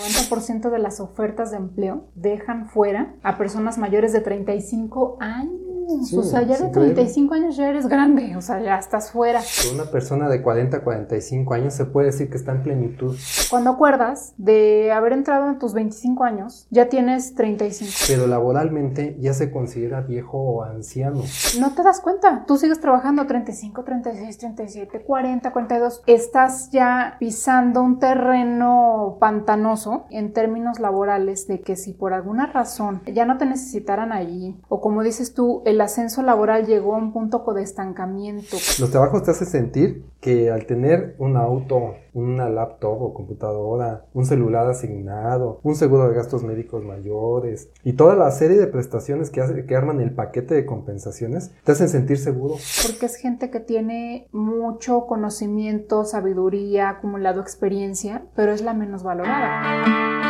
90% de las ofertas de empleo dejan fuera a personas mayores de 35 años. O sea, ya de 35 años ya eres grande, o sea, ya estás fuera. Una persona de 40 45 años se puede decir que está en plenitud. Cuando acuerdas de haber entrado en tus 25 años, ya tienes 35. Pero laboralmente ya se considera viejo o anciano. No te das cuenta, tú sigues trabajando 35, 36, 37, 40, 42. Estás ya pisando un terreno pantanoso en términos laborales de que si por alguna razón ya no te necesitaran allí, o como dices tú, el ascenso laboral llegó a un punto de estancamiento. Los trabajos te hacen sentir que al tener un auto, una laptop o computadora, un celular asignado, un seguro de gastos médicos mayores y toda la serie de prestaciones que, que arman el paquete de compensaciones, te hacen sentir seguro. Porque es gente que tiene mucho conocimiento, sabiduría, acumulado experiencia, pero es la menos valorada.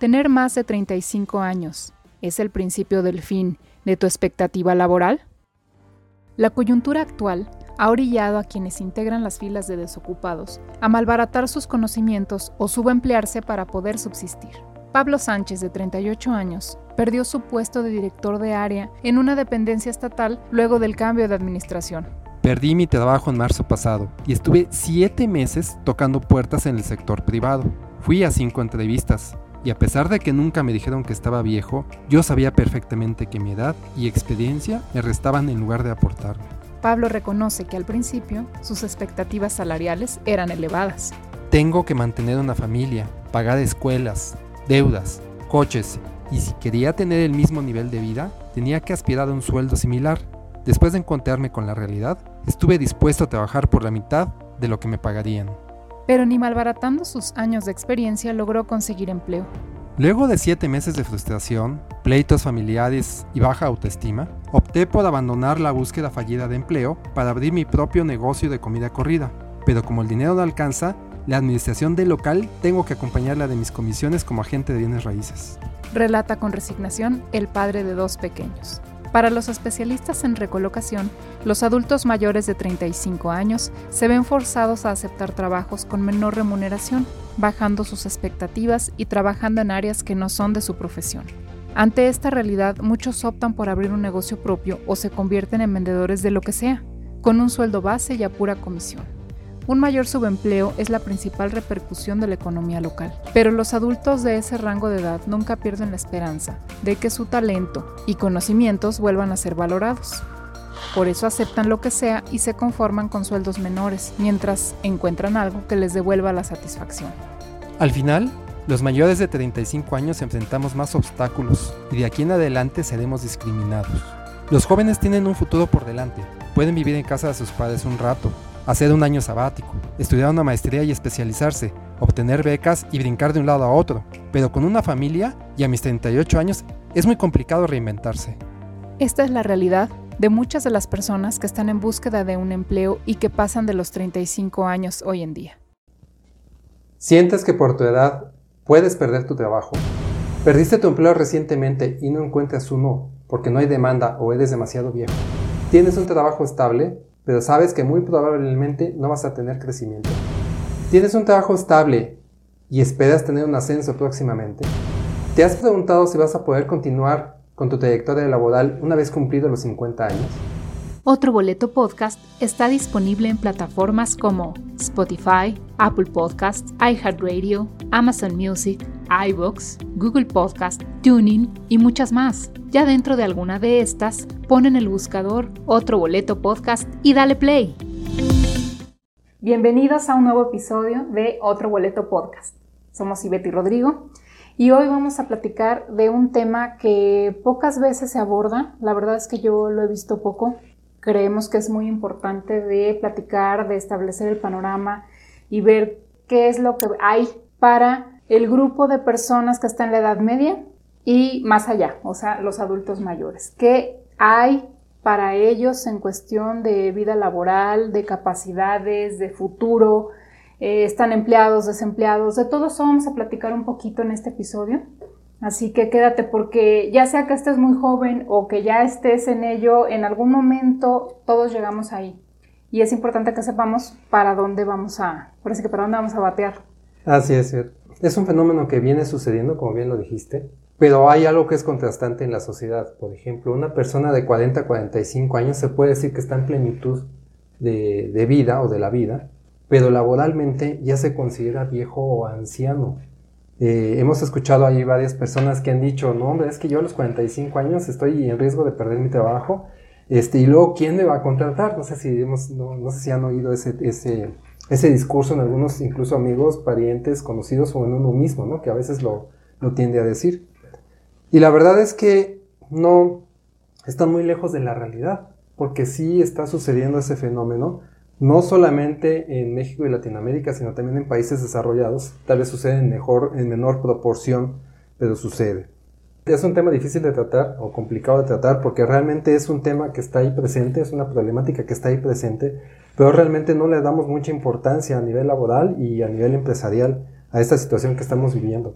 ¿Tener más de 35 años es el principio del fin de tu expectativa laboral? La coyuntura actual ha orillado a quienes integran las filas de desocupados a malbaratar sus conocimientos o subemplearse para poder subsistir. Pablo Sánchez, de 38 años, perdió su puesto de director de área en una dependencia estatal luego del cambio de administración. Perdí mi trabajo en marzo pasado y estuve siete meses tocando puertas en el sector privado. Fui a cinco entrevistas, y a pesar de que nunca me dijeron que estaba viejo, yo sabía perfectamente que mi edad y experiencia me restaban en lugar de aportarme. Pablo reconoce que al principio sus expectativas salariales eran elevadas. Tengo que mantener una familia, pagar escuelas, deudas, coches, y si quería tener el mismo nivel de vida, tenía que aspirar a un sueldo similar. Después de encontrarme con la realidad, estuve dispuesto a trabajar por la mitad de lo que me pagarían pero ni malbaratando sus años de experiencia logró conseguir empleo. Luego de siete meses de frustración, pleitos familiares y baja autoestima, opté por abandonar la búsqueda fallida de empleo para abrir mi propio negocio de comida corrida. Pero como el dinero no alcanza, la administración del local tengo que acompañarla de mis comisiones como agente de bienes raíces. Relata con resignación el padre de dos pequeños. Para los especialistas en recolocación, los adultos mayores de 35 años se ven forzados a aceptar trabajos con menor remuneración, bajando sus expectativas y trabajando en áreas que no son de su profesión. Ante esta realidad, muchos optan por abrir un negocio propio o se convierten en vendedores de lo que sea, con un sueldo base y a pura comisión. Un mayor subempleo es la principal repercusión de la economía local, pero los adultos de ese rango de edad nunca pierden la esperanza de que su talento y conocimientos vuelvan a ser valorados. Por eso aceptan lo que sea y se conforman con sueldos menores, mientras encuentran algo que les devuelva la satisfacción. Al final, los mayores de 35 años enfrentamos más obstáculos y de aquí en adelante seremos discriminados. Los jóvenes tienen un futuro por delante, pueden vivir en casa de sus padres un rato, hacer un año sabático, estudiar una maestría y especializarse, obtener becas y brincar de un lado a otro. Pero con una familia y a mis 38 años es muy complicado reinventarse. Esta es la realidad de muchas de las personas que están en búsqueda de un empleo y que pasan de los 35 años hoy en día. ¿Sientes que por tu edad puedes perder tu trabajo? ¿Perdiste tu empleo recientemente y no encuentras uno porque no hay demanda o eres demasiado viejo? ¿Tienes un trabajo estable pero sabes que muy probablemente no vas a tener crecimiento. ¿Tienes un trabajo estable y esperas tener un ascenso próximamente? ¿Te has preguntado si vas a poder continuar con tu trayectoria laboral una vez cumplidos los 50 años? Otro Boleto Podcast está disponible en plataformas como Spotify, Apple Podcasts, iHeartRadio, Amazon Music, iBox, Google Podcast, Tuning y muchas más. Ya dentro de alguna de estas, pon en el buscador Otro Boleto Podcast y dale play. Bienvenidos a un nuevo episodio de Otro Boleto Podcast. Somos Ivette y Rodrigo y hoy vamos a platicar de un tema que pocas veces se aborda. La verdad es que yo lo he visto poco. Creemos que es muy importante de platicar, de establecer el panorama y ver qué es lo que hay para el grupo de personas que está en la edad media y más allá, o sea, los adultos mayores. ¿Qué hay para ellos en cuestión de vida laboral, de capacidades, de futuro, eh, están empleados, desempleados, de todo eso vamos a platicar un poquito en este episodio. Así que quédate porque ya sea que estés muy joven o que ya estés en ello, en algún momento todos llegamos ahí. Y es importante que sepamos para dónde vamos a, parece que para dónde vamos a batear. Así es, es un fenómeno que viene sucediendo, como bien lo dijiste, pero hay algo que es contrastante en la sociedad. Por ejemplo, una persona de 40 a 45 años se puede decir que está en plenitud de, vida o de la vida, pero laboralmente ya se considera viejo o anciano. Eh, hemos escuchado ahí varias personas que han dicho, no hombre, es que yo a los 45 años estoy en riesgo de perder mi trabajo, este, y luego, ¿quién me va a contratar? No sé si, hemos, no, sé si han oído ese, ese, ese discurso en algunos, incluso amigos, parientes, conocidos o en uno mismo, ¿no? Que a veces lo, lo tiende a decir. Y la verdad es que no están muy lejos de la realidad, porque sí está sucediendo ese fenómeno, no solamente en México y Latinoamérica, sino también en países desarrollados. Tal vez sucede en, mejor, en menor proporción, pero sucede. Es un tema difícil de tratar o complicado de tratar porque realmente es un tema que está ahí presente, es una problemática que está ahí presente, pero realmente no le damos mucha importancia a nivel laboral y a nivel empresarial a esta situación que estamos viviendo.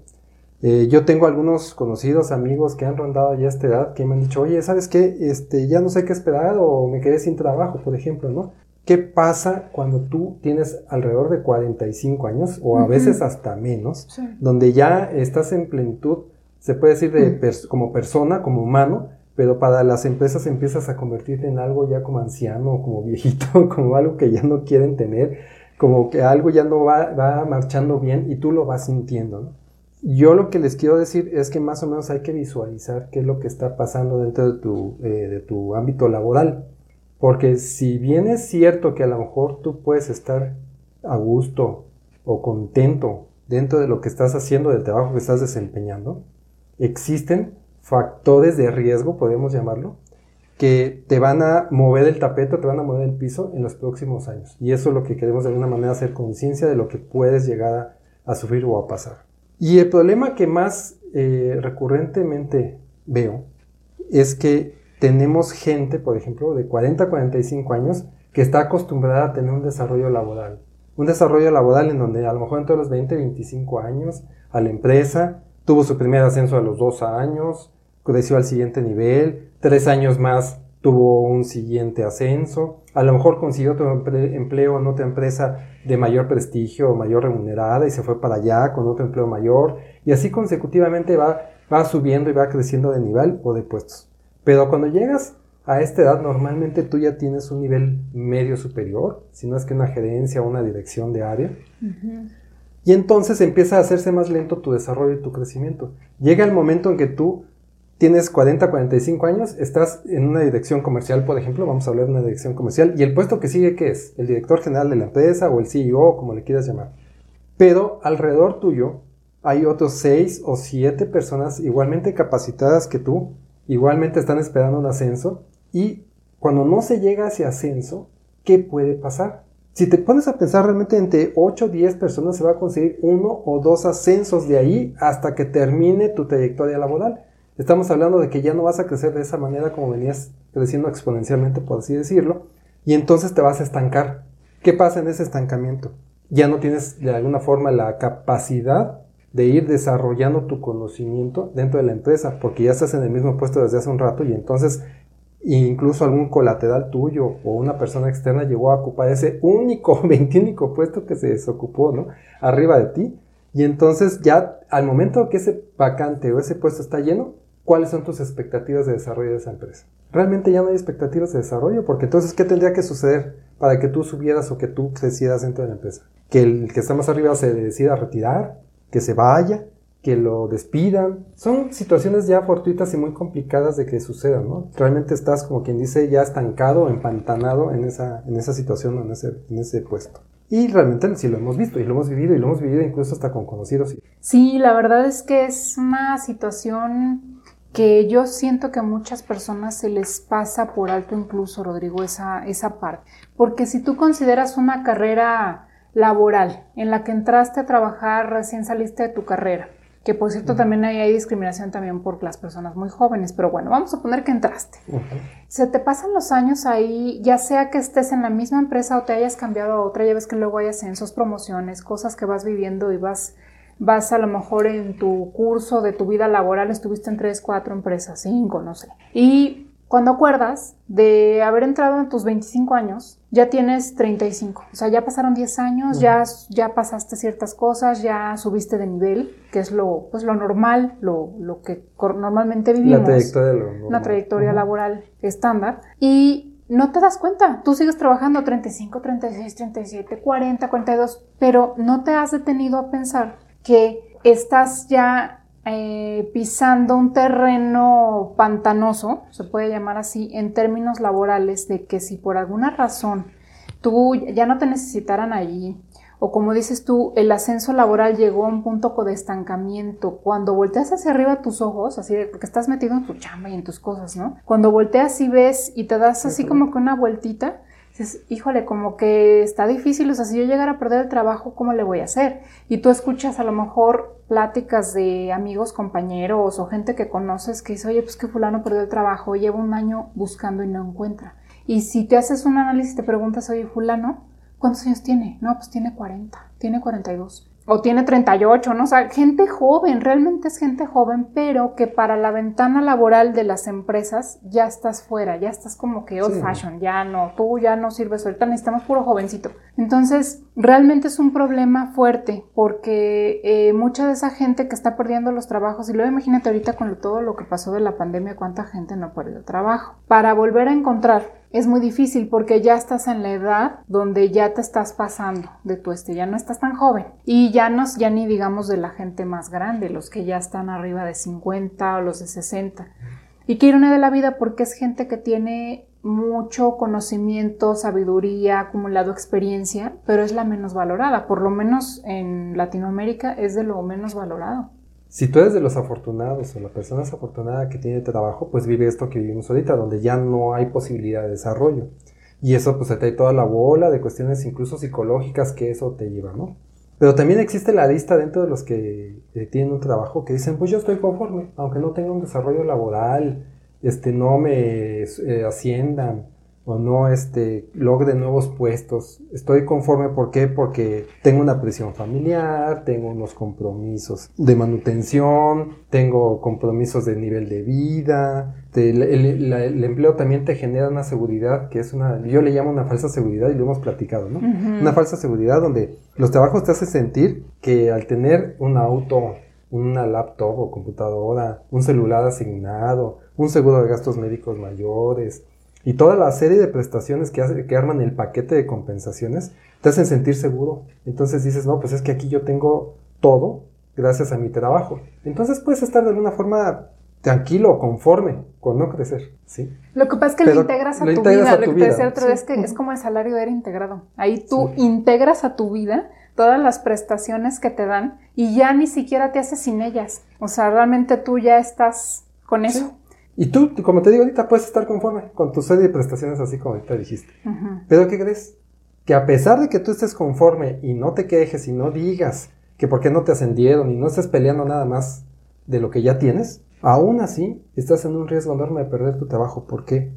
Eh, yo tengo algunos conocidos, amigos que han rondado ya esta edad que me han dicho, oye, ¿sabes qué? Este, ya no sé qué esperar o me quedé sin trabajo, por ejemplo, ¿no? ¿Qué pasa cuando tú tienes alrededor de 45 años o a veces hasta menos, donde ya estás en plenitud, se puede decir de como persona, como humano, pero para las empresas empiezas a convertirte en algo ya como anciano, como viejito, como algo que ya no quieren tener, como que algo ya no va, va marchando bien y tú lo vas sintiendo, ¿no? Yo lo que les quiero decir es que más o menos hay que visualizar qué es lo que está pasando dentro de tu, eh, de tu ámbito laboral. Porque si bien es cierto que a lo mejor tú puedes estar a gusto o contento dentro de lo que estás haciendo, del trabajo que estás desempeñando, existen factores de riesgo, podemos llamarlo, que te van a mover el tapete, te van a mover el piso en los próximos años. Y eso es lo que queremos de alguna manera hacer conciencia de lo que puedes llegar a sufrir o a pasar. Y el problema que más eh, recurrentemente veo es que tenemos gente, por ejemplo, de 40 a 45 años que está acostumbrada a tener un desarrollo laboral. Un desarrollo laboral en donde a lo mejor entre los 20 y 25 años a la empresa tuvo su primer ascenso a los 2 años, creció al siguiente nivel, tres años más tuvo un siguiente ascenso, a lo mejor consiguió otro empleo en otra empresa de mayor prestigio o mayor remunerada y se fue para allá con otro empleo mayor y así consecutivamente va, va subiendo y va creciendo de nivel o de puestos. Pero cuando llegas a esta edad normalmente tú ya tienes un nivel medio superior, si no es que una gerencia o una dirección de área. Y entonces empieza a hacerse más lento tu desarrollo y tu crecimiento. Llega el momento en que tú tienes 40, 45 años, estás en una dirección comercial, por ejemplo, vamos a hablar de una dirección comercial, y el puesto que sigue, ¿qué es? El director general de la empresa o el CEO, como le quieras llamar. Pero alrededor tuyo hay otros 6 o 7 personas igualmente capacitadas que tú, igualmente están esperando un ascenso, y cuando no se llega a ese ascenso, ¿qué puede pasar? Si te pones a pensar realmente entre 8 o 10 personas se va a conseguir uno o dos ascensos de ahí hasta que termine tu trayectoria laboral. Estamos hablando de que ya no vas a crecer de esa manera como venías creciendo exponencialmente, por así decirlo, y entonces te vas a estancar. ¿Qué pasa en ese estancamiento? Ya no tienes de alguna forma la capacidad de ir desarrollando tu conocimiento dentro de la empresa, porque ya estás en el mismo puesto desde hace un rato y entonces incluso algún colateral tuyo o una persona externa llegó a ocupar ese único, veintiúnico puesto que se desocupó, ¿no? Arriba de ti. Y entonces ya al momento que ese vacante o ese puesto está lleno, cuáles son tus expectativas de desarrollo de esa empresa. Realmente ya no hay expectativas de desarrollo, porque entonces, ¿qué tendría que suceder para que tú subieras o que tú crecieras dentro de la empresa? Que el que está más arriba se decida retirar, que se vaya, que lo despidan. Son situaciones ya fortuitas y muy complicadas de que sucedan, ¿no? Realmente estás, como quien dice, ya estancado, empantanado en esa, en esa situación en ese, en ese puesto. Y realmente sí lo hemos visto y lo hemos vivido y lo hemos vivido incluso hasta con conocidos. Sí, la verdad es que es una situación que yo siento que a muchas personas se les pasa por alto incluso, Rodrigo, esa, esa parte. Porque si tú consideras una carrera laboral en la que entraste a trabajar, recién saliste de tu carrera, que por cierto también hay, discriminación también por las personas muy jóvenes, pero bueno, vamos a poner que entraste. Se te pasan los años ahí, ya sea que estés en la misma empresa o te hayas cambiado a otra, ya ves que luego hay ascensos, promociones, cosas que vas viviendo y vas, vas a lo mejor en tu curso de tu vida laboral, estuviste en tres, cuatro empresas, cinco, no sé. Y cuando acuerdas de haber entrado en tus 25 años, ya tienes 35. O sea, ya pasaron 10 años, ya, ya pasaste ciertas cosas, ya subiste de nivel, que es lo, pues, lo normal, lo, lo que normalmente vivimos. La trayectoria, Una trayectoria laboral estándar. Y no te das cuenta. Tú sigues trabajando 35, 36, 37, 40, 42, pero no te has detenido a pensar que estás ya eh, pisando un terreno pantanoso, se puede llamar así, en términos laborales, de que si por alguna razón tú ya no te necesitaran allí, o como dices tú, el ascenso laboral llegó a un punto de estancamiento, cuando volteas hacia arriba tus ojos, así de, porque estás metido en tu chamba y en tus cosas, ¿no? Cuando volteas y ves y te das así como que una vueltita, dices, híjole, como que está difícil, o sea, si yo llegara a perder el trabajo, ¿cómo le voy a hacer? Y tú escuchas a lo mejor pláticas de amigos, compañeros o gente que conoces que dice, oye, pues que fulano perdió el trabajo, lleva un año buscando y no encuentra. Y si te haces un análisis, te preguntas, oye, fulano, ¿cuántos años tiene? No, pues tiene 40, tiene 42 o tiene 38, ¿no? O sea, gente joven, realmente es gente joven, pero que para la ventana laboral de las empresas ya estás fuera, ya estás como que old fashion, ya no, tú ya no sirves ahorita, necesitamos puro jovencito. Entonces, realmente es un problema fuerte porque eh, mucha de esa gente que está perdiendo los trabajos, y luego imagínate ahorita con todo lo que pasó de la pandemia, cuánta gente no perdió trabajo. Para volver a encontrar es muy difícil porque ya estás en la edad donde ya te estás pasando de tu este, ya no estás tan joven. Y ya no, ya ni digamos de la gente más grande, los que ya están arriba de 50 o los de 60. Y quiero una de la vida porque es gente que tiene mucho conocimiento, sabiduría, acumulado experiencia, pero es la menos valorada. Por lo menos en Latinoamérica es de lo menos valorado si tú eres de los afortunados o la persona desafortunada que tiene trabajo, pues vive esto que vivimos ahorita, donde ya no hay posibilidad de desarrollo. Y eso pues te trae toda la bola de cuestiones incluso psicológicas que eso te lleva, ¿no? Pero también existe la lista dentro de los que eh, tienen un trabajo que dicen, pues yo estoy conforme, aunque no tenga un desarrollo laboral, este, no me eh, asciendan, o no este, logre nuevos puestos. Estoy conforme, ¿por qué? Porque tengo una presión familiar, tengo unos compromisos de manutención, tengo compromisos de nivel de vida. el, empleo también te genera una seguridad que es una, yo le llamo una falsa seguridad y lo hemos platicado, ¿no? Una falsa seguridad donde los trabajos te hacen sentir que al tener un auto, una laptop o computadora, un celular asignado, un seguro de gastos médicos mayores, y toda la serie de prestaciones que, hace, que arman el paquete de compensaciones te hacen sentir seguro. Entonces dices, no, pues es que aquí yo tengo todo gracias a mi trabajo. Entonces puedes estar de alguna forma tranquilo, conforme, con no crecer, ¿sí? Lo que pasa es que lo integras a tu vida, lo que te decía otra vez que es como el salario era integrado. Ahí tú integras a tu vida todas las prestaciones que te dan y ya ni siquiera te haces sin ellas. O sea, realmente tú ya estás con eso. Y tú, como te digo ahorita, puedes estar conforme con tu serie de prestaciones así como ahorita dijiste. Pero ¿qué crees? Que a pesar de que tú estés conforme y no te quejes y no digas que por qué no te ascendieron y no estés peleando nada más de lo que ya tienes, aún así estás en un riesgo enorme de perder tu trabajo. ¿Por qué?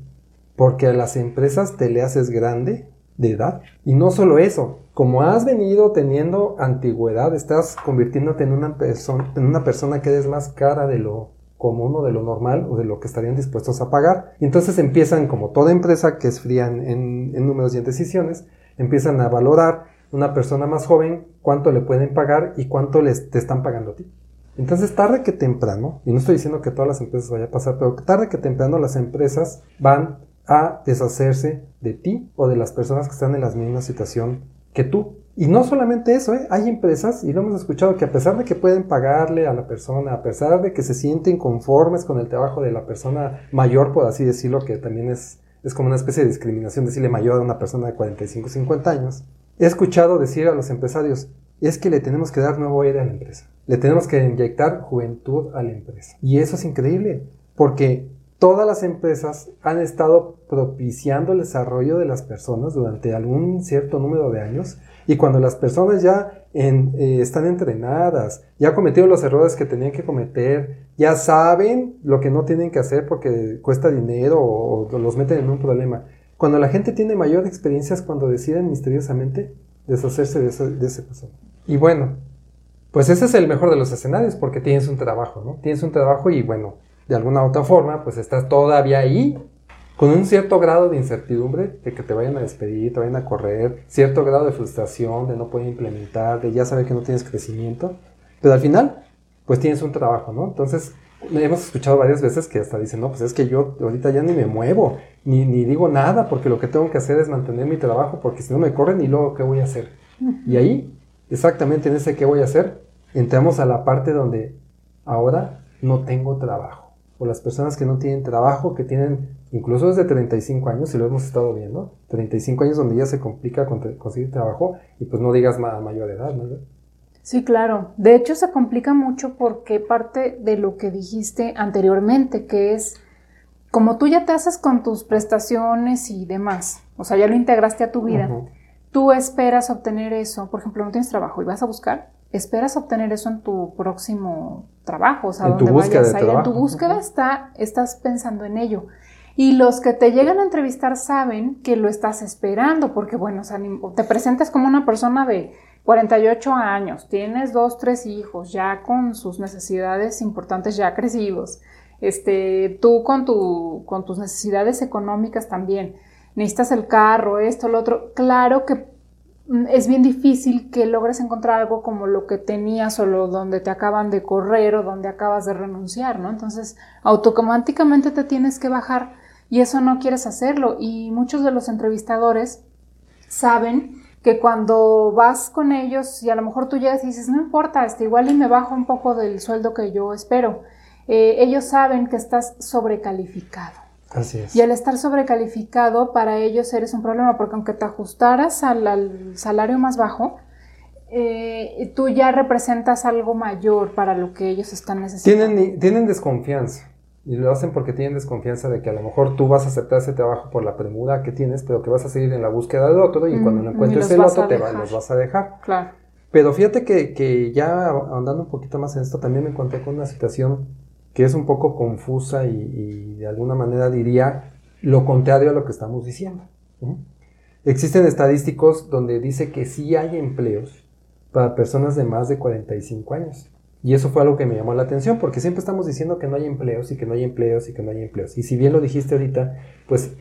Porque a las empresas te le haces grande de edad. Y no solo eso, como has venido teniendo antigüedad, estás convirtiéndote en una, persona en una persona que eres más cara de lo como uno de lo normal o de lo que estarían dispuestos a pagar. Y entonces empiezan, como toda empresa que es fría en, números y en decisiones, empiezan a valorar una persona más joven cuánto le pueden pagar y cuánto les te están pagando a ti. Entonces, tarde que temprano, y no estoy diciendo que todas las empresas vaya a pasar, pero tarde que temprano las empresas van a deshacerse de ti o de las personas que están en la misma situación que tú. Y no solamente eso, ¿eh? hay empresas, y lo hemos escuchado, que a pesar de que pueden pagarle a la persona, a pesar de que se sienten conformes con el trabajo de la persona mayor, por así decirlo, que también es, es como una especie de discriminación decirle mayor a una persona de 45, 50 años, he escuchado decir a los empresarios, es que le tenemos que dar nuevo aire a la empresa. Le tenemos que inyectar juventud a la empresa. Y eso es increíble, porque todas las empresas han estado propiciando el desarrollo de las personas durante algún cierto número de años y cuando las personas ya eh, están entrenadas, ya cometieron los errores que tenían que cometer, ya saben lo que no tienen que hacer porque cuesta dinero o, los meten en un problema. Cuando la gente tiene mayor experiencia es cuando deciden misteriosamente deshacerse de, ese, de. Y bueno, pues ese es el mejor de los escenarios porque tienes un trabajo, ¿no? Tienes un trabajo y bueno, de alguna u otra forma, pues estás todavía ahí con un cierto grado de incertidumbre de que te vayan a despedir, te vayan a correr, cierto grado de frustración, de no poder implementar, de ya saber que no tienes crecimiento, pero al final, pues tienes un trabajo, ¿no? Entonces, hemos escuchado varias veces que hasta dicen, no, pues es que yo ahorita ya ni me muevo, ni, ni digo nada, porque lo que tengo que hacer es mantener mi trabajo, porque si no me corren, y luego, ¿qué voy a hacer? Y ahí, exactamente en ese qué voy a hacer, entramos a la parte donde ahora no tengo trabajo o las personas que no tienen trabajo, que tienen incluso desde 35 años, si lo hemos estado viendo, 35 años donde ya se complica conseguir trabajo y pues no digas a mayor edad, ¿no? Sí, claro. De hecho se complica mucho porque parte de lo que dijiste anteriormente, que es como tú ya te haces con tus prestaciones y demás, o sea, ya lo integraste a tu vida, tú esperas obtener eso, por ejemplo, no tienes trabajo y vas a buscar, esperas obtener eso en tu próximo trabajo, o sea, donde vayas a ir. En tu búsqueda está, estás pensando en ello. Y los que te llegan a entrevistar saben que lo estás esperando, porque bueno, te presentas como una persona de 48 años, tienes dos, tres hijos, ya con sus necesidades importantes ya crecidos, este, tú con, tu, con tus necesidades económicas también, necesitas el carro, esto, lo otro, claro que Mm, es bien difícil que logres encontrar algo como lo que tenías o lo donde te acaban de correr o donde acabas de renunciar, ¿no? Entonces, automáticamente te tienes que bajar y eso no quieres hacerlo. Y muchos de los entrevistadores saben que cuando vas con ellos y a lo mejor tú llegas y dices, no importa, este, igual y me bajo un poco del sueldo que yo espero, eh, ellos saben que estás sobrecalificado. Y al estar sobrecalificado, para ellos eres un problema, porque aunque te ajustaras al, salario más bajo, eh, tú ya representas algo mayor para lo que ellos están necesitando. Tienen, tienen desconfianza. Y lo hacen porque tienen desconfianza de que a lo mejor tú vas a aceptar ese trabajo por la premura que tienes, pero que vas a seguir en la búsqueda del otro y cuando no encuentres el otro te los vas a dejar. Claro. Pero fíjate que, que ya andando un poquito más en esto, también me encontré con una situación que es un poco confusa y, de alguna manera diría lo contrario a lo que estamos diciendo. Existen estadísticos donde dice que sí hay empleos para personas de más de 45 años. Y eso fue algo que me llamó la atención, porque siempre estamos diciendo que no hay empleos y que no hay empleos y que no hay empleos. Y si bien lo dijiste ahorita, pues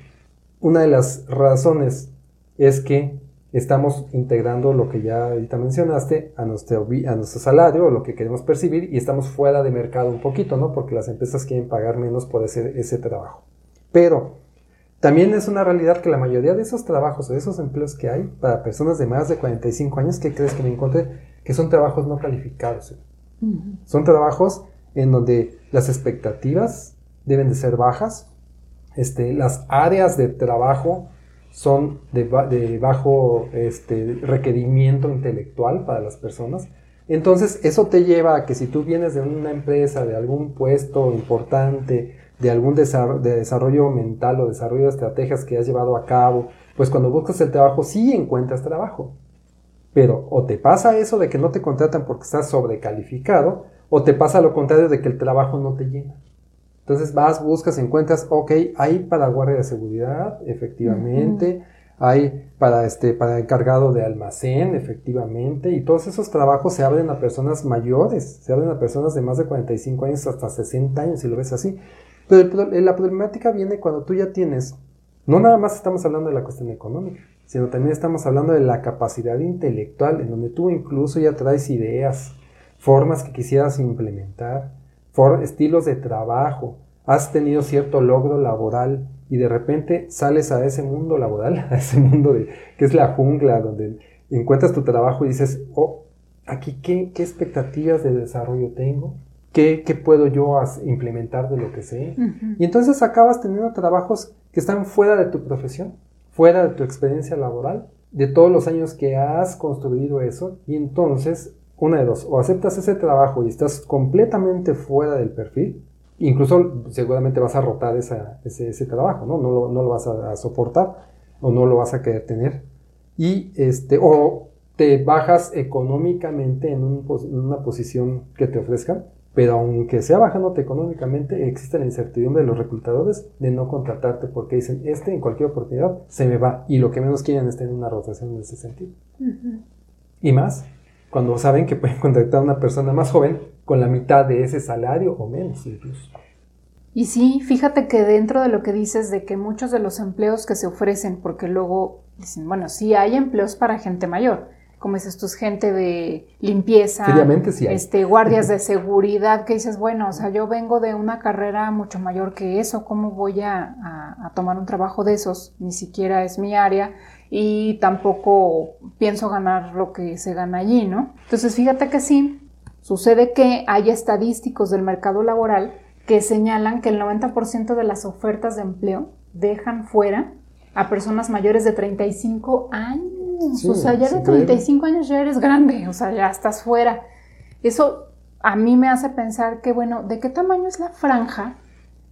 una de las razones es que estamos integrando lo que ya ahorita mencionaste a nuestro, a nuestro salario o lo que queremos percibir y estamos fuera de mercado un poquito, ¿no? Porque las empresas quieren pagar menos por ese, ese trabajo. Pero también es una realidad que la mayoría de esos trabajos o de esos empleos que hay para personas de más de 45 años, ¿qué crees que me encontré? Que son trabajos no calificados. Son trabajos en donde las expectativas deben de ser bajas, este, las áreas de trabajo son de, bajo este, requerimiento intelectual para las personas. Entonces, eso te lleva a que si tú vienes de una empresa, de algún puesto importante, de algún desarrollo mental o desarrollo de estrategias que has llevado a cabo, pues cuando buscas el trabajo sí encuentras trabajo. Pero o te pasa eso de que no te contratan porque estás sobrecalificado, o te pasa lo contrario de que el trabajo no te llena. Entonces vas, buscas, encuentras, ok, hay para guardia de seguridad, efectivamente, hay para, este, para encargado de almacén, efectivamente, y todos esos trabajos se abren a personas mayores, se abren a personas de más de 45 años hasta 60 años, si lo ves así. Pero la problemática viene cuando tú ya tienes, no nada más estamos hablando de la cuestión económica, sino también estamos hablando de la capacidad intelectual, en donde tú incluso ya traes ideas, formas que quisieras implementar, estilos de trabajo, has tenido cierto logro laboral y de repente sales a ese mundo laboral, a ese mundo de, que es la jungla, donde encuentras tu trabajo y dices, oh, aquí qué, qué expectativas de desarrollo tengo, ¿Qué, qué, puedo yo implementar de lo que sé. Y entonces acabas teniendo trabajos que están fuera de tu profesión, fuera de tu experiencia laboral, de todos los años que has construido eso y entonces, una de dos, o aceptas ese trabajo y estás completamente fuera del perfil, incluso seguramente vas a rotar ese, ese, trabajo, ¿no? No lo, no lo vas a, soportar o no lo vas a querer tener. Y este, o te bajas económicamente en, en una posición que te ofrezcan pero aunque sea bajándote económicamente, existe la incertidumbre de los reclutadores de no contratarte porque dicen, este en cualquier oportunidad se me va y lo que menos quieren es tener una rotación en ese sentido. Y más, cuando saben que pueden contratar a una persona más joven con la mitad de ese salario o menos incluso. Y sí, fíjate que dentro de lo que dices de que muchos de los empleos que se ofrecen, porque luego dicen, bueno, sí hay empleos para gente mayor, como dices tú, gente de limpieza, este, guardias de seguridad, que dices, bueno, o sea, yo vengo de una carrera mucho mayor que eso, ¿cómo voy a, tomar un trabajo de esos? Ni siquiera es mi área y tampoco pienso ganar lo que se gana allí, ¿no? Entonces, fíjate que sí, sucede que hay estadísticos del mercado laboral que señalan que el 90% de las ofertas de empleo dejan fuera a personas mayores de 35 años o sea, ya de 35 años ya eres grande, o sea, ya estás fuera. Eso a mí me hace pensar que, bueno, ¿de qué tamaño es la franja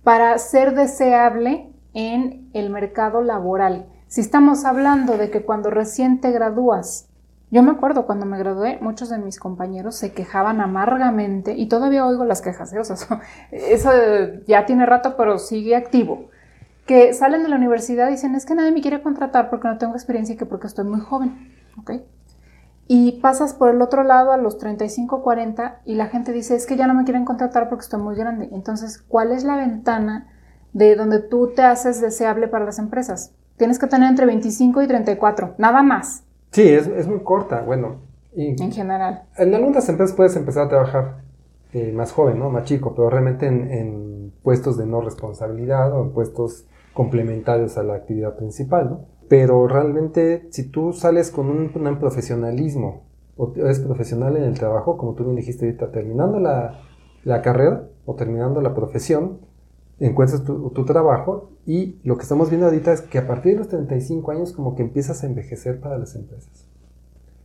para ser deseable en el mercado laboral? Si estamos hablando de que cuando recién te gradúas, yo me acuerdo cuando me gradué, muchos de mis compañeros se quejaban amargamente y todavía oigo las quejas, ¿eh? o sea, eso ya tiene rato, pero sigue activo que salen de la universidad y dicen, es que nadie me quiere contratar porque no tengo experiencia y que porque estoy muy joven, ¿ok? Y pasas por el otro lado a los 35, 40 y la gente dice, es que ya no me quieren contratar porque estoy muy grande. Entonces, ¿cuál es la ventana de donde tú te haces deseable para las empresas? Tienes que tener entre 25 y 34, nada más. Sí, es, muy corta, bueno. en general. En algunas empresas puedes empezar a trabajar eh, más joven, ¿no? Más chico, pero realmente en, en puestos de no responsabilidad o en puestos complementarios a la actividad principal, ¿no? Pero realmente si tú sales con un, profesionalismo o eres profesional en el trabajo, como tú me dijiste ahorita, terminando la, carrera o terminando la profesión, encuentras tu, tu, trabajo y lo que estamos viendo ahorita es que a partir de los 35 años como que empiezas a envejecer para las empresas.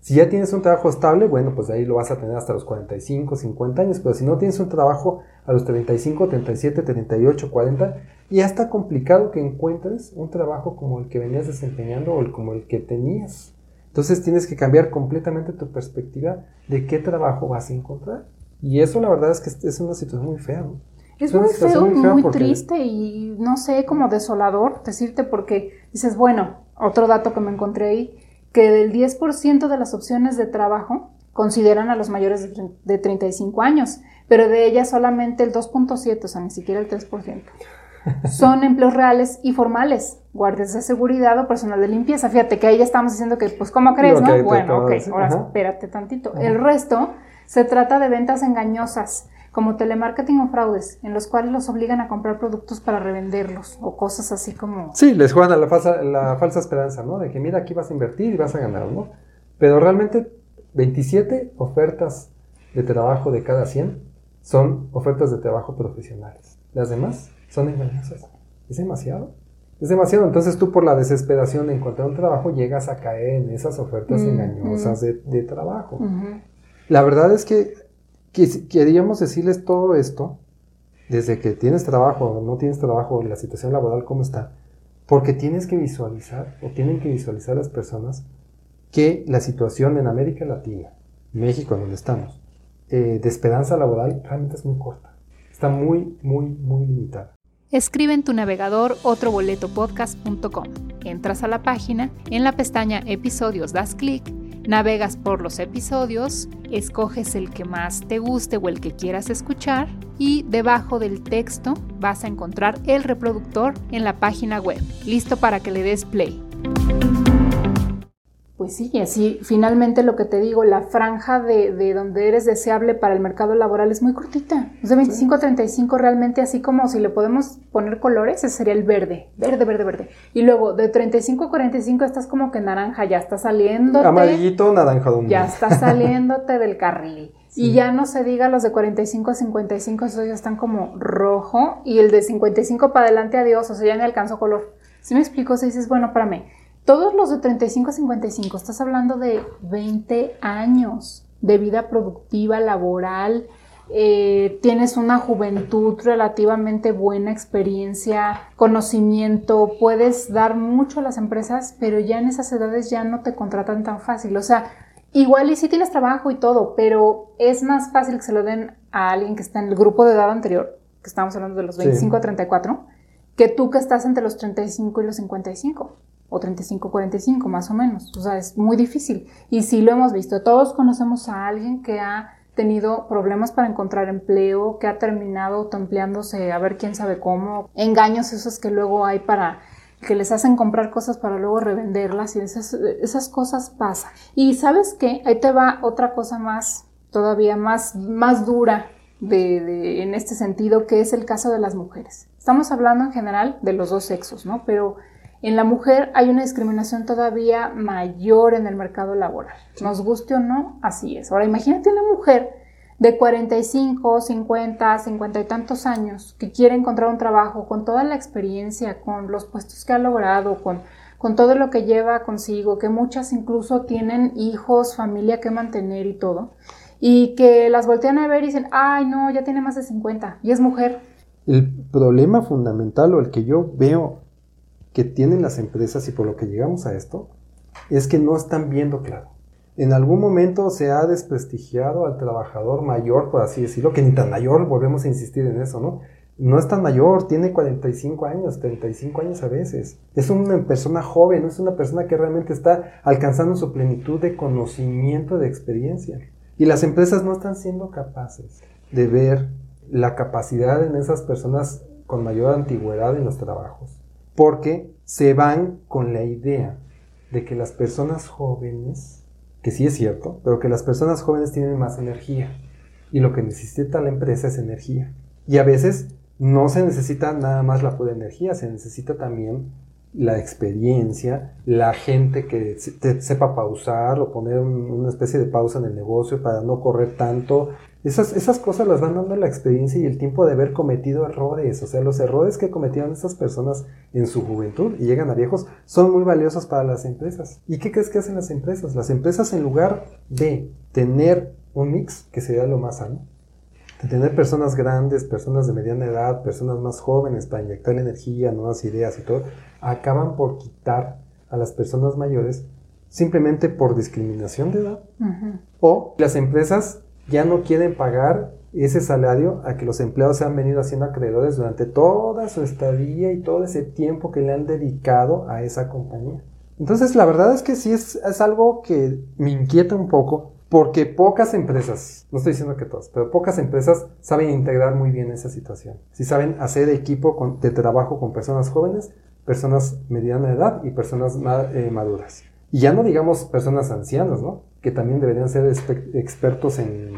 Si ya tienes un trabajo estable, bueno, pues ahí lo vas a tener hasta los 45, 50 años, pero si no tienes un trabajo a los 35, 37, 38, 40, ya está complicado que encuentres un trabajo como el que venías desempeñando o como el que tenías. Entonces tienes que cambiar completamente tu perspectiva de qué trabajo vas a encontrar. Y eso la verdad es que es una situación muy fea. Es, muy feo, muy, triste y no sé, como desolador decirte porque dices, bueno, otro dato que me encontré ahí, que del 10% de las opciones de trabajo consideran a los mayores de 35 años, pero de ellas solamente el 2.7, o sea, ni siquiera el 3%. Son empleos reales y formales, guardias de seguridad o personal de limpieza. Fíjate que ahí ya estamos diciendo que, pues, ¿cómo crees, no? Bueno, ok, ahora espérate tantito. El resto se trata de ventas engañosas, como telemarketing o fraudes, en los cuales los obligan a comprar productos para revenderlos o cosas así como... Sí, les juegan a la falsa, la falsa esperanza, ¿no? De que mira, aquí vas a invertir y vas a ganar, ¿no? Pero realmente 27 ofertas de trabajo de cada 100 son ofertas de trabajo profesionales. Las demás son engañosas. Es demasiado. Es demasiado. Entonces tú por la desesperación de encontrar un trabajo llegas a caer en esas ofertas mm, engañosas mm. de, trabajo. La verdad es que queríamos decirles todo esto, desde que tienes trabajo o no tienes trabajo, la situación laboral cómo está, porque tienes que visualizar o tienen que visualizar las personas que la situación en América Latina, México, donde estamos, eh, de esperanza laboral realmente es muy corta. Está muy, muy, muy limitada. Escribe en tu navegador otroboletopodcast.com. Entras a la página, en la pestaña Episodios das clic Navegas por los episodios, escoges el que más te guste o el que quieras escuchar y debajo del texto vas a encontrar el reproductor en la página web, listo para que le des play. Pues sí, y así finalmente lo que te digo, la franja de, donde eres deseable para el mercado laboral es muy cortita. de 25 a 35 realmente así como si le podemos poner colores, ese sería el verde, verde, verde, verde. Y luego de 35 a 45 estás como que naranja, ya está saliendo. Amarillito, naranjado. Ya está saliéndote del carril. Y ya no se diga los de 45 a 55, esos ya están como rojo. Y el de 55 para adelante, adiós, o sea, ya me alcanzó color. Si me explico, si dices, bueno, para mí todos los de 35 a 55, estás hablando de 20 años de vida productiva, laboral, eh, tienes una juventud relativamente buena, experiencia, conocimiento, puedes dar mucho a las empresas, pero ya en esas edades ya no te contratan tan fácil. O sea, igual y sí tienes trabajo y todo, pero es más fácil que se lo den a alguien que está en el grupo de edad anterior, que estamos hablando de los 25 a 34, que tú que estás entre los 35 y los 55 o 35, 45 más o menos. O sea, es muy difícil. Y sí lo hemos visto. Todos conocemos a alguien que ha tenido problemas para encontrar empleo, que ha terminado autoempleándose a ver quién sabe cómo, engaños esos que luego hay para que les hacen comprar cosas para luego revenderlas y esas, esas cosas pasan. Y sabes qué, ahí te va otra cosa más, todavía más, más dura de, de, en este sentido, que es el caso de las mujeres. Estamos hablando en general de los dos sexos, ¿no? Pero en la mujer hay una discriminación todavía mayor en el mercado laboral. Nos guste o no, así es. Ahora imagínate una mujer de 45, 50, 50 y tantos años que quiere encontrar un trabajo con toda la experiencia, con los puestos que ha logrado, con, con todo lo que lleva consigo, que muchas incluso tienen hijos, familia que mantener y todo, y que las voltean a ver y dicen, ay no, ya tiene más de 50 y es mujer. El problema fundamental o el que yo veo que tienen las empresas y por lo que llegamos a esto es que no están viendo claro. En algún momento se ha desprestigiado al trabajador mayor, por así decirlo, que ni tan mayor, volvemos a insistir en eso, ¿no? No es tan mayor, tiene 45 años, 35 años a veces. Es una persona joven, es una persona que realmente está alcanzando su plenitud de conocimiento, de experiencia. Y las empresas no están siendo capaces de ver la capacidad en esas personas con mayor antigüedad en los trabajos porque se van con la idea de que las personas jóvenes, que sí es cierto, pero que las personas jóvenes tienen más energía y lo que necesita la empresa es energía. Y a veces no se necesita nada más la pura energía, se necesita también la experiencia, la gente que sepa pausar o poner una especie de pausa en el negocio para no correr tanto, esas, esas cosas las van dando la experiencia y el tiempo de haber cometido errores. O sea, los errores que cometieron esas personas en su juventud y llegan a viejos son muy valiosos para las empresas. ¿Y qué crees que hacen las empresas? Las empresas en lugar de tener un mix, que sería lo más sano, de tener personas grandes, personas de mediana edad, personas más jóvenes para inyectar energía, nuevas ideas y todo, acaban por quitar a las personas mayores simplemente por discriminación de edad. O las empresas ya no quieren pagar ese salario a que los empleados se han venido haciendo acreedores durante toda su estadía y todo ese tiempo que le han dedicado a esa compañía. Entonces, la verdad es que sí es, es algo que me inquieta un poco porque pocas empresas, no estoy diciendo que todas, pero pocas empresas saben integrar muy bien esa situación. Si saben hacer equipo de trabajo con personas jóvenes, personas mediana edad y personas eh, maduras. Y ya no digamos personas ancianas, ¿no? Que también deberían ser expertos en,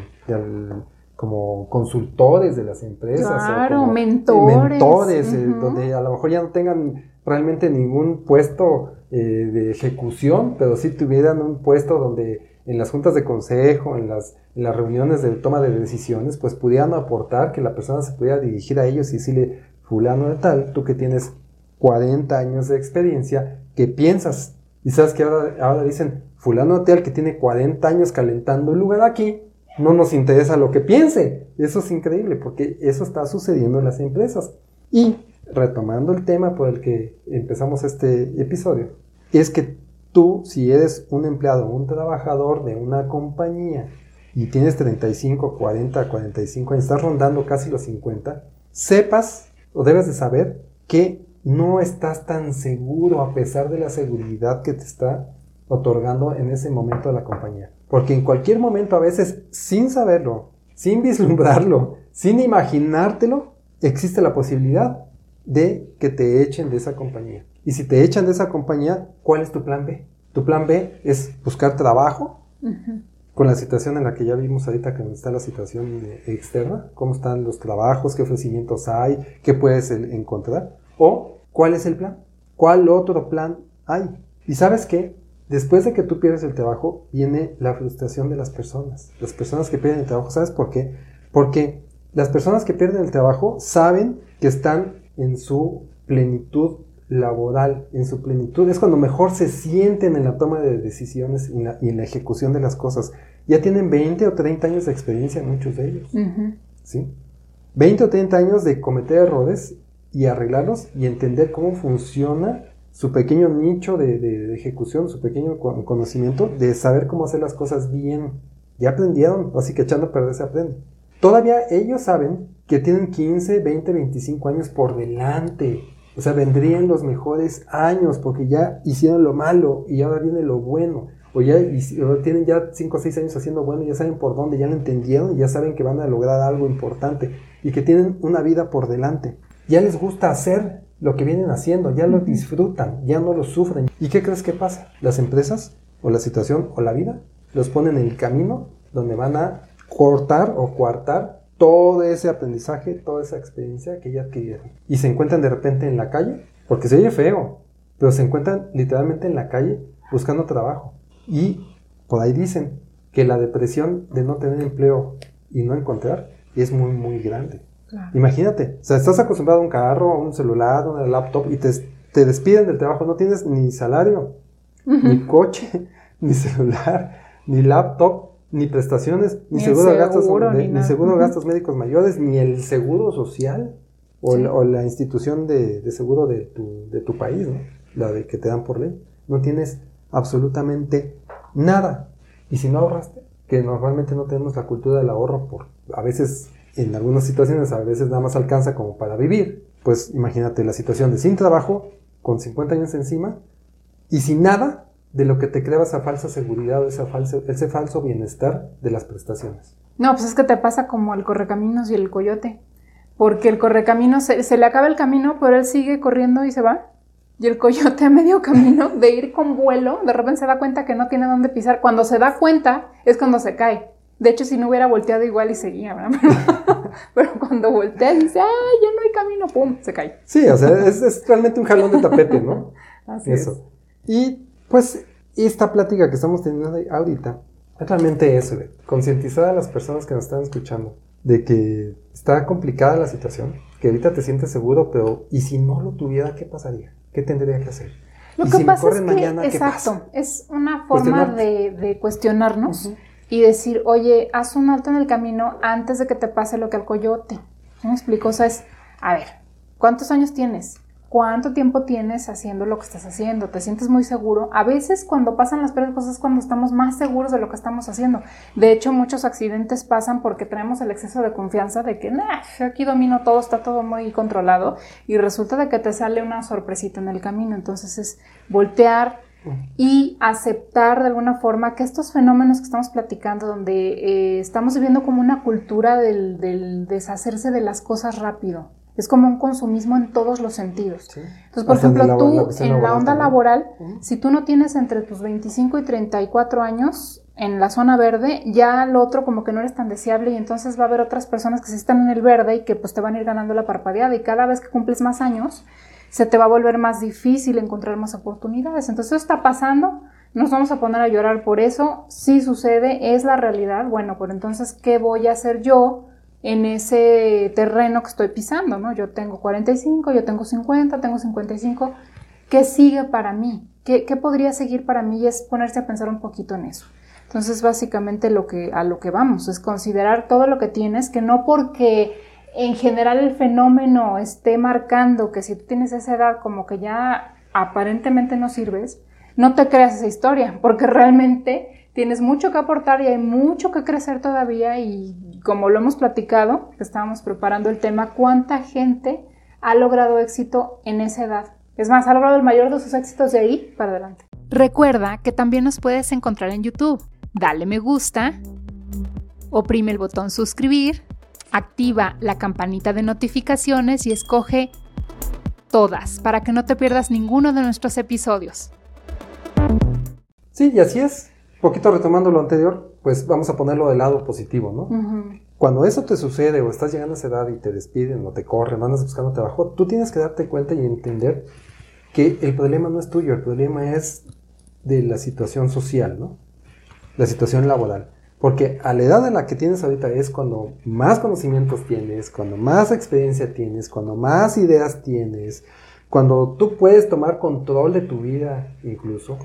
como consultores de las empresas. Claro, mentores. Mentores, eh, donde a lo mejor ya no tengan realmente ningún puesto eh, de ejecución, pero sí tuvieran un puesto donde en las juntas de consejo, en las, en las reuniones de toma de decisiones, pues pudieran aportar que la persona se pudiera dirigir a ellos y decirle, fulano de tal, tú que tienes 40 años de experiencia, ¿qué piensas y sabes que ahora, dicen, fulano tal que tiene 40 años calentando el lugar aquí, no nos interesa lo que piense. Eso es increíble porque eso está sucediendo en las empresas. Y retomando el tema por el que empezamos este episodio, es que tú, si eres un empleado, un trabajador de una compañía y tienes 35, 40, 45 años, estás rondando casi los 50, sepas o debes de saber que no estás tan seguro a pesar de la seguridad que te está otorgando en ese momento de la compañía. Porque en cualquier momento, a veces, sin saberlo, sin vislumbrarlo, sin imaginártelo, existe la posibilidad de que te echen de esa compañía. Y si te echan de esa compañía, ¿cuál es tu plan B? Tu plan B es buscar trabajo con la situación en la que ya vimos ahorita que está la situación externa, cómo están los trabajos, qué ofrecimientos hay, qué puedes encontrar. O, ¿cuál es el plan? ¿Cuál otro plan hay? Y sabes qué? Después de que tú pierdes el trabajo, viene la frustración de las personas. Las personas que pierden el trabajo, ¿sabes por qué? Porque las personas que pierden el trabajo saben que están en su plenitud laboral en su plenitud, es cuando mejor se sienten en la toma de decisiones y, en la ejecución de las cosas. Ya tienen 20 o 30 años de experiencia muchos de ellos. ¿sí? 20 o 30 años de cometer errores y arreglarlos y entender cómo funciona su pequeño nicho de, ejecución, su pequeño conocimiento de saber cómo hacer las cosas bien. Ya aprendieron, así que echando a perder se aprende. Todavía ellos saben que tienen 15, 20, 25 años por delante. O sea, vendrían los mejores años porque ya hicieron lo malo y ahora viene lo bueno. O ya tienen ya 5 o 6 años haciendo bueno, ya saben por dónde, ya lo entendieron ya saben que van a lograr algo importante y que tienen una vida por delante. Ya les gusta hacer lo que vienen haciendo, ya lo disfrutan, ya no lo sufren. ¿Y qué crees que pasa? Las empresas o la situación o la vida los ponen en el camino donde van a cortar o coartar todo ese aprendizaje, toda esa experiencia que ya adquirieron. Y se encuentran de repente en la calle, porque se oye feo, pero se encuentran literalmente en la calle buscando trabajo. Y por ahí dicen que la depresión de no tener empleo y no encontrar es muy, muy grande. Imagínate, o sea, estás acostumbrado a un carro, a un celular, a una laptop y te, te despiden del trabajo, no tienes ni salario, ni coche, ni celular, ni laptop, ni prestaciones, ni, seguro, de gastos, ni, seguro gastos médicos mayores, ni el seguro social o, la, institución de, seguro de tu, de tu país, ¿no? la de que te dan por ley. No tienes absolutamente nada. Y si no ahorraste, que normalmente no tenemos la cultura del ahorro por a veces en algunas situaciones a veces nada más alcanza como para vivir. Pues imagínate la situación de sin trabajo, con 50 años encima, y sin nada de lo que te crea esa falsa seguridad, ese falso, ese falso bienestar de las prestaciones. No, pues es que te pasa como el correcaminos y el coyote. Porque el correcaminos se, se le acaba el camino, pero él sigue corriendo y se va. Y el coyote a medio camino de ir con vuelo, de repente se da cuenta que no tiene dónde pisar. Cuando se da cuenta es cuando se cae. De hecho, si no hubiera volteado igual y seguía, ¿verdad? Pero cuando voltea dice, ¡ay, ya no hay camino! ¡Pum! Se cae. Sí, o sea, es, realmente un jalón de tapete, ¿no? Así eso. Y pues esta plática que estamos teniendo ahorita es realmente eso, concientizar a las personas que nos están escuchando de que está complicada la situación, que ahorita te sientes seguro, pero ¿y si no lo tuviera, qué pasaría? ¿Qué tendría que hacer? Lo que pasa es que, exacto, es una forma de, cuestionarnos y decir, oye, haz un alto en el camino antes de que te pase lo que al coyote. ¿Me explico? O sea, es, a ver, ¿cuántos años tienes? ¿Cuánto tiempo tienes haciendo lo que estás haciendo? ¿Te sientes muy seguro? A veces cuando pasan las peores cosas es cuando estamos más seguros de lo que estamos haciendo. De hecho, muchos accidentes pasan porque tenemos el exceso de confianza de que, nah, aquí domino todo, está todo muy controlado y resulta de que te sale una sorpresita en el camino. Entonces es voltear, y aceptar de alguna forma que estos fenómenos que estamos platicando, donde eh, estamos viviendo como una cultura del, deshacerse de las cosas rápido, es como un consumismo en todos los sentidos. Entonces, por ejemplo, tú en la onda laboral, si tú no tienes entre tus 25 y 34 años en la zona verde, ya lo otro como que no eres tan deseable y entonces va a haber otras personas que sí están en el verde y que pues te van a ir ganando la parpadeada y cada vez que cumples más años, se te va a volver más difícil encontrar más oportunidades. Entonces, eso está pasando, nos vamos a poner a llorar por eso, si sucede, es la realidad, bueno, pues entonces, ¿qué voy a hacer yo en ese terreno que estoy pisando? ¿no? Yo tengo 45, yo tengo 50, tengo 55, ¿qué sigue para mí? ¿Qué, ¿Qué, podría seguir para mí? Y es ponerse a pensar un poquito en eso. Entonces, básicamente lo que, a lo que vamos es considerar todo lo que tienes, que no porque en general el fenómeno esté marcando que si tú tienes esa edad como que ya aparentemente no sirves, no te creas esa historia, porque realmente tienes mucho que aportar y hay mucho que crecer todavía y como lo hemos platicado, estábamos preparando el tema, ¿cuánta gente ha logrado éxito en esa edad? Es más, ha logrado el mayor de sus éxitos de ahí para adelante. Recuerda que también nos puedes encontrar en YouTube. Dale me gusta, oprime el botón suscribir activa la campanita de notificaciones y escoge todas para que no te pierdas ninguno de nuestros episodios. Sí, y así es. Poquito retomando lo anterior, pues vamos a ponerlo del lado positivo, ¿no? Cuando eso te sucede o estás llegando a esa edad y te despiden o te corren, andas buscando trabajo, tú tienes que darte cuenta y entender que el problema no es tuyo, el problema es de la situación social, ¿no? La situación laboral. Porque a la edad en la que tienes ahorita es cuando más conocimientos tienes, cuando más experiencia tienes, cuando más ideas tienes, Cuando tú puedes tomar control de tu vida incluso,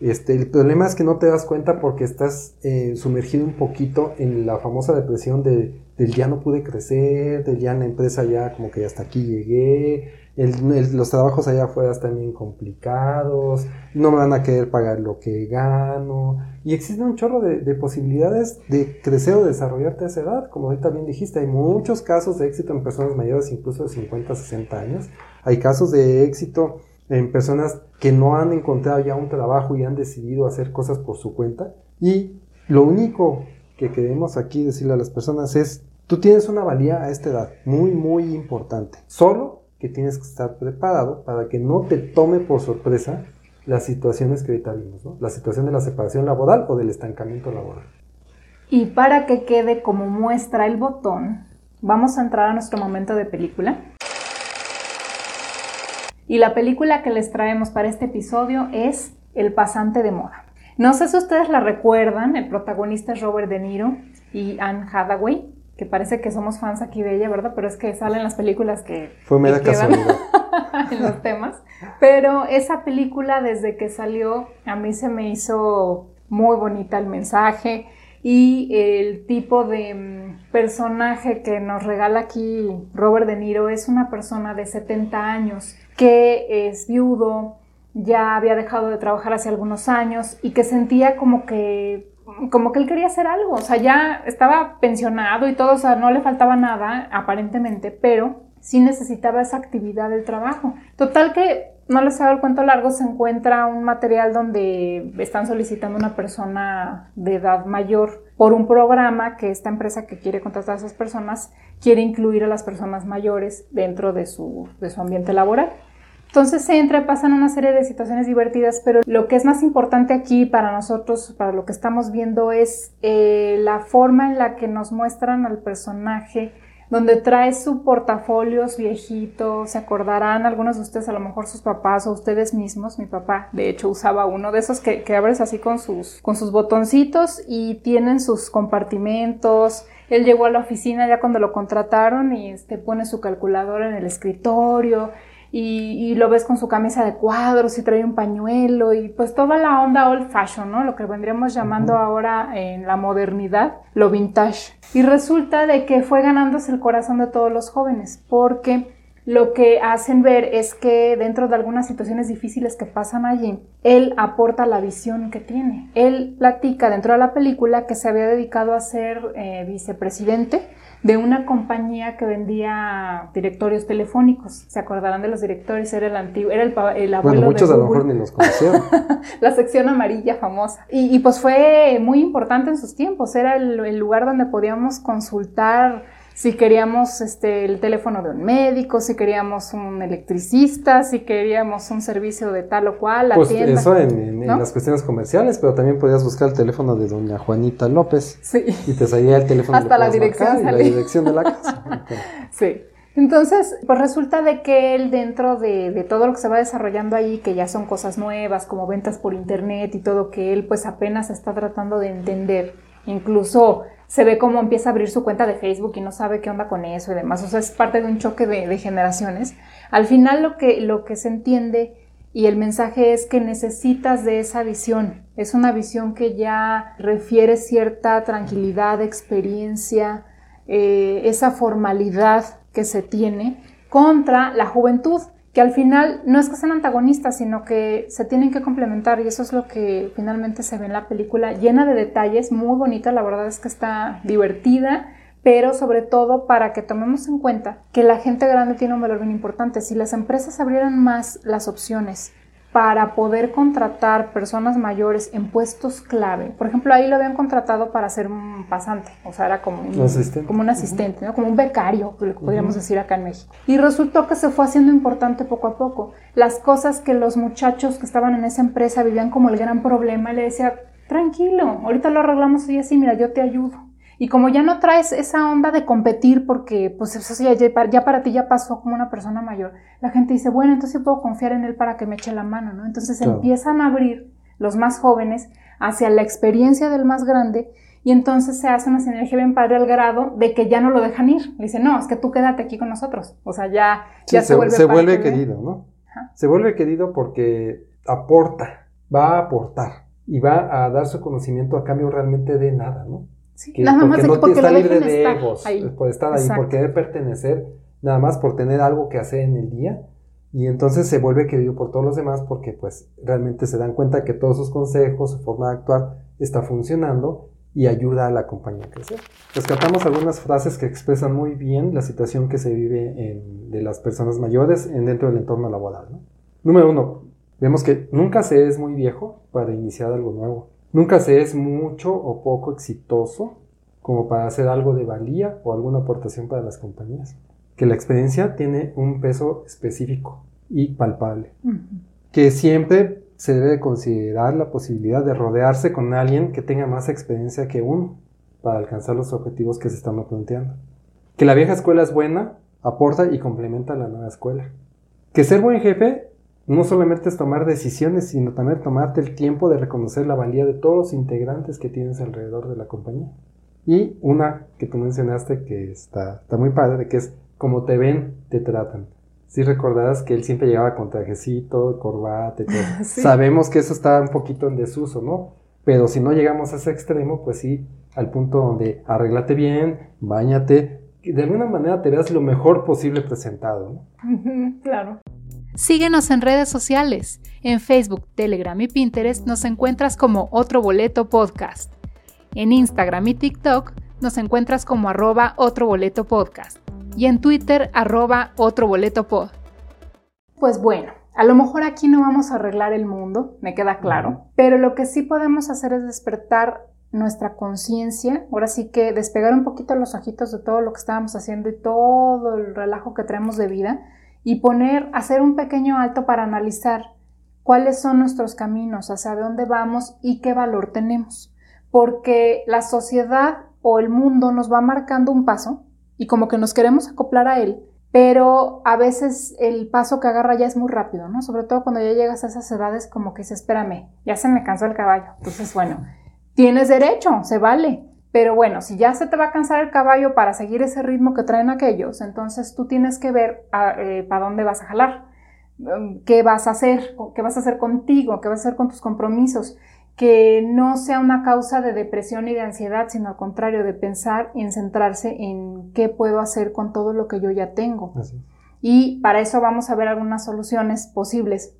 este, el problema es que no te das cuenta porque estás eh, sumergido un poquito en la famosa depresión de, del ya no pude crecer, del ya en la empresa ya como que hasta aquí llegué, los trabajos allá afuera están bien complicados, no me van a querer pagar lo que gano. Y existe un chorro de, de, posibilidades de crecer o desarrollarte a esa edad. Como ahorita bien dijiste, hay muchos casos de éxito en personas mayores, incluso de 50, 60 años. Hay casos de éxito en personas que no han encontrado ya un trabajo y han decidido hacer cosas por su cuenta. Y lo único que queremos aquí decirle a las personas es, tú tienes una valía a esta edad, muy, muy importante. Solo que tienes que estar preparado para que no te tome por sorpresa las situaciones que ahorita vimos, ¿no? la situación de la separación laboral o del estancamiento laboral. Y para que quede como muestra el botón, vamos a entrar a nuestro momento de película. Y la película que les traemos para este episodio es El pasante de moda. No sé si ustedes la recuerdan, el protagonista es Robert De Niro y Anne Hathaway, que parece que somos fans aquí de ella, ¿verdad? Pero es que salen las películas que... Fue mera casualidad. en los temas. Pero esa película desde que salió a mí se me hizo muy bonita el mensaje y el tipo de mm, personaje que nos regala aquí Robert De Niro es una persona de 70 años que es viudo, ya había dejado de trabajar hace algunos años y que sentía como que como que él quería hacer algo, o sea, ya estaba pensionado y todo, o sea, no le faltaba nada aparentemente, pero sí necesitaba esa actividad del trabajo. Total que no les hago el cuento largo, se encuentra un material donde están solicitando una persona de edad mayor por un programa que esta empresa que quiere contratar a esas personas quiere incluir a las personas mayores dentro de su, de su ambiente laboral. Entonces se entra, pasan una serie de situaciones divertidas, pero lo que es más importante aquí para nosotros, para lo que estamos viendo, es eh, la forma en la que nos muestran al personaje, donde trae su portafolios viejito, se acordarán algunos de ustedes, a lo mejor sus papás o ustedes mismos, mi papá de hecho usaba uno de esos que, que abres así con sus, con sus botoncitos y tienen sus compartimentos, él llegó a la oficina ya cuando lo contrataron y este, pone su calculadora en el escritorio y, lo ves con su camisa de cuadros y trae un pañuelo y pues toda la onda old fashion, ¿no? Lo que vendríamos llamando ahora en la modernidad, lo vintage. Y resulta de que fue ganándose el corazón de todos los jóvenes porque lo que hacen ver es que dentro de algunas situaciones difíciles que pasan allí, él aporta la visión que tiene. Él platica dentro de la película que se había dedicado a ser eh, vicepresidente de una compañía que vendía directorios telefónicos. ¿Se acordarán de los directorios? Era el antiguo, era el, el abuelo bueno, muchos a lo mejor ni los conocieron. la sección amarilla famosa. Y, pues fue muy importante en sus tiempos. Era el lugar donde podíamos consultar si queríamos este, el teléfono de un médico, si queríamos un electricista, si queríamos un servicio de tal o cual, la pues tienda. Eso en, las cuestiones comerciales, pero también podías buscar el teléfono de doña Juanita López. Sí. Y te salía el teléfono Hasta la dirección. Y la dirección de la casa. sí. Entonces, pues resulta de que él dentro de, de, todo lo que se va desarrollando ahí, que ya son cosas nuevas, como ventas por internet y todo, que él pues apenas está tratando de entender, incluso se ve cómo empieza a abrir su cuenta de Facebook y no sabe qué onda con eso y demás. O sea, es parte de un choque de, generaciones. Al final lo que, lo que se entiende y el mensaje es que necesitas de esa visión. Es una visión que ya refiere cierta tranquilidad, experiencia, eh, esa formalidad que se tiene contra la juventud que al final no es que sean antagonistas, sino que se tienen que complementar y eso es lo que finalmente se ve en la película, llena de detalles, muy bonita, la verdad es que está divertida, pero sobre todo para que tomemos en cuenta que la gente grande tiene un valor bien importante. Si las empresas abrieran más las opciones para poder contratar personas mayores en puestos clave. Por ejemplo, ahí lo habían contratado para ser un pasante, o sea, era como un asistente, como un, asistente como un becario, que podríamos decir acá en México. Y resultó que se fue haciendo importante poco a poco. Las cosas que los muchachos que estaban en esa empresa vivían como el gran problema, le decía, tranquilo, ahorita lo arreglamos y así, mira, yo te ayudo. Y como ya no traes esa onda de competir porque pues eso ya, ya, para ti ya pasó como una persona mayor, la gente dice, bueno, entonces puedo confiar en él para que me eche la mano, ¿no? Entonces empiezan a abrir los más jóvenes hacia la experiencia del más grande y entonces se hace una sinergia bien padre al grado de que ya no lo dejan ir. Le dicen, no, es que tú quédate aquí con nosotros. O sea, ya, ya se, vuelve, se vuelve querido, ¿no? Se vuelve querido porque aporta, va a aportar y va a dar su conocimiento a cambio realmente de nada, ¿no? Sí, Que- nada más de que porque está libre de egos, ahí. por estar ahí, Exacto. por querer pertenecer, nada más por tener algo que hacer en el día. Y entonces se vuelve querido por todos los demás porque pues realmente se dan cuenta que todos sus consejos, su forma de actuar está funcionando y ayuda a la compañía a crecer. Rescatamos algunas frases que expresan muy bien la situación que se vive en- de las personas mayores en, dentro del entorno laboral. ¿no? Número uno, vemos que nunca se es muy viejo para iniciar algo nuevo. Nunca se es mucho o poco exitoso como para hacer algo de valía o alguna aportación para las compañías. Que la experiencia tiene un peso específico y palpable. Que siempre se debe considerar la posibilidad de rodearse con alguien que tenga más experiencia que uno para alcanzar los objetivos que se están planteando. Que la vieja escuela es buena, aporta y complementa a la nueva escuela. Que ser buen jefe no solamente es tomar decisiones, sino también tomarte el tiempo de reconocer la valía de todos los integrantes que tienes alrededor de la compañía. Y una que tú mencionaste que está, está muy padre, que es como te ven, te tratan. Si recordarás que él siempre llegaba con trajecito, corbata y todo. Sí. Sabemos que eso está un poquito en desuso, ¿no? Pero si no llegamos a ese extremo, pues sí, al punto donde arréglate bien, bañate, que de alguna manera te veas lo mejor posible presentado, ¿no? Claro. Síguenos en redes sociales. En Facebook, Telegram y Pinterest nos encuentras como Otro Boleto Podcast. En Instagram y TikTok nos encuentras como arroba Otro Boleto Podcast. Y en Twitter, arroba Otro Boleto Pod. Pues bueno, a lo mejor aquí no vamos a arreglar el mundo, me queda claro, pero lo que sí podemos hacer es despertar nuestra conciencia, ahora sí que despegar un poquito los ojitos de todo lo que estábamos haciendo y todo el relajo que traemos de vida y poner, hacer un pequeño alto para analizar cuáles son nuestros caminos, hacia dónde vamos y qué valor tenemos. Porque la sociedad o el mundo nos va marcando un paso y como que nos queremos acoplar a él, pero a veces el paso que agarra ya es muy rápido, ¿no? Sobre todo cuando ya llegas a esas edades como que dices, espérame, ya se me cansó el caballo. Entonces, bueno, tienes derecho, se vale. Pero bueno, si ya se te va a cansar el caballo para seguir ese ritmo que traen aquellos, entonces tú tienes que ver para dónde vas a jalar, mm, qué vas a hacer, qué vas a hacer contigo, qué vas a hacer con tus compromisos, que no sea una causa de depresión y de ansiedad, sino al contrario, de pensar y en centrarse en qué puedo hacer con todo lo que yo ya tengo. Así. Y para eso vamos a ver algunas soluciones posibles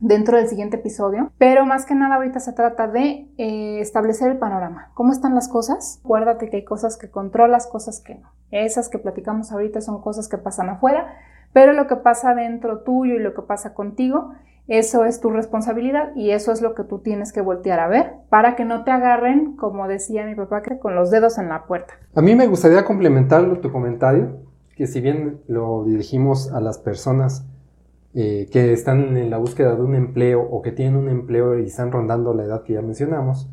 dentro del siguiente episodio. Pero más que nada ahorita se trata de eh, establecer el panorama. ¿Cómo están las cosas? Acuérdate que hay cosas que controlas, cosas que no. Esas que platicamos ahorita son cosas que pasan afuera, pero lo que pasa dentro tuyo y lo que pasa contigo, eso es tu responsabilidad y eso es lo que tú tienes que voltear a ver para que no te agarren, como decía mi papá, que con los dedos en la puerta. A mí me gustaría complementar tu comentario, que si bien lo dirigimos a las personas eh, que están en la búsqueda de un empleo o que tienen un empleo y están rondando la edad que ya mencionamos,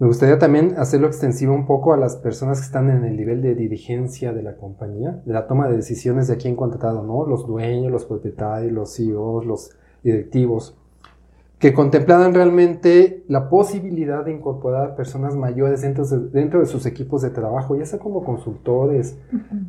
me gustaría también hacerlo extensivo un poco a las personas que están en el nivel de dirigencia de la compañía, de la toma de decisiones de a quién contratar o no, los dueños, los propietarios, los CEOs, los directivos, que contemplaran realmente la posibilidad de incorporar personas mayores dentro de, dentro de sus equipos de trabajo, ya sea como consultores,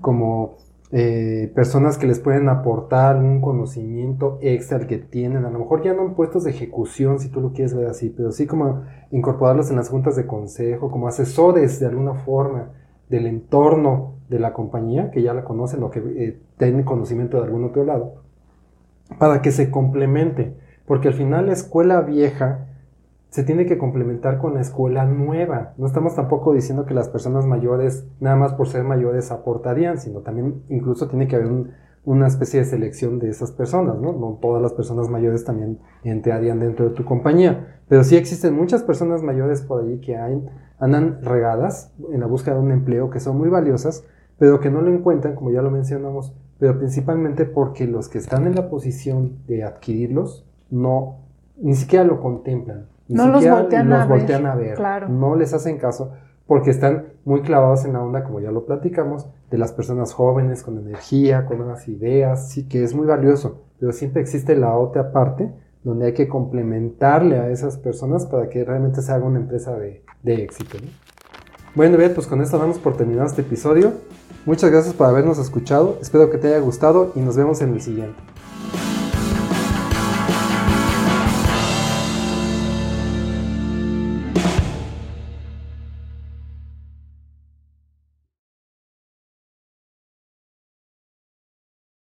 como eh, personas que les pueden aportar un conocimiento extra al que tienen, a lo mejor ya no en puestos de ejecución, si tú lo quieres ver así, pero sí como incorporarlos en las juntas de consejo, como asesores de alguna forma del entorno de la compañía, que ya la conocen o que eh, tienen conocimiento de algún otro lado, para que se complemente, porque al final la escuela vieja se tiene que complementar con la escuela nueva. No estamos tampoco diciendo que las personas mayores, nada más por ser mayores, aportarían, sino también incluso tiene que haber un, una especie de selección de esas personas, ¿no? No todas las personas mayores también entrarían dentro de tu compañía, pero sí existen muchas personas mayores por allí que hay, andan regadas en la búsqueda de un empleo, que son muy valiosas, pero que no lo encuentran, como ya lo mencionamos, pero principalmente porque los que están en la posición de adquirirlos no ni siquiera lo contemplan. Ni No los voltean los a ver, voltean a ver. claro. No les hacen caso porque están muy clavados en la onda, como ya lo platicamos, de las personas jóvenes con energía, con nuevas ideas, sí que es muy valioso, pero siempre existe la otra parte donde hay que complementarle a esas personas para que realmente se haga una empresa de, de éxito. ¿no? Bueno, pues con esto damos por terminado este episodio. Muchas gracias por habernos escuchado, espero que te haya gustado y nos vemos en el siguiente.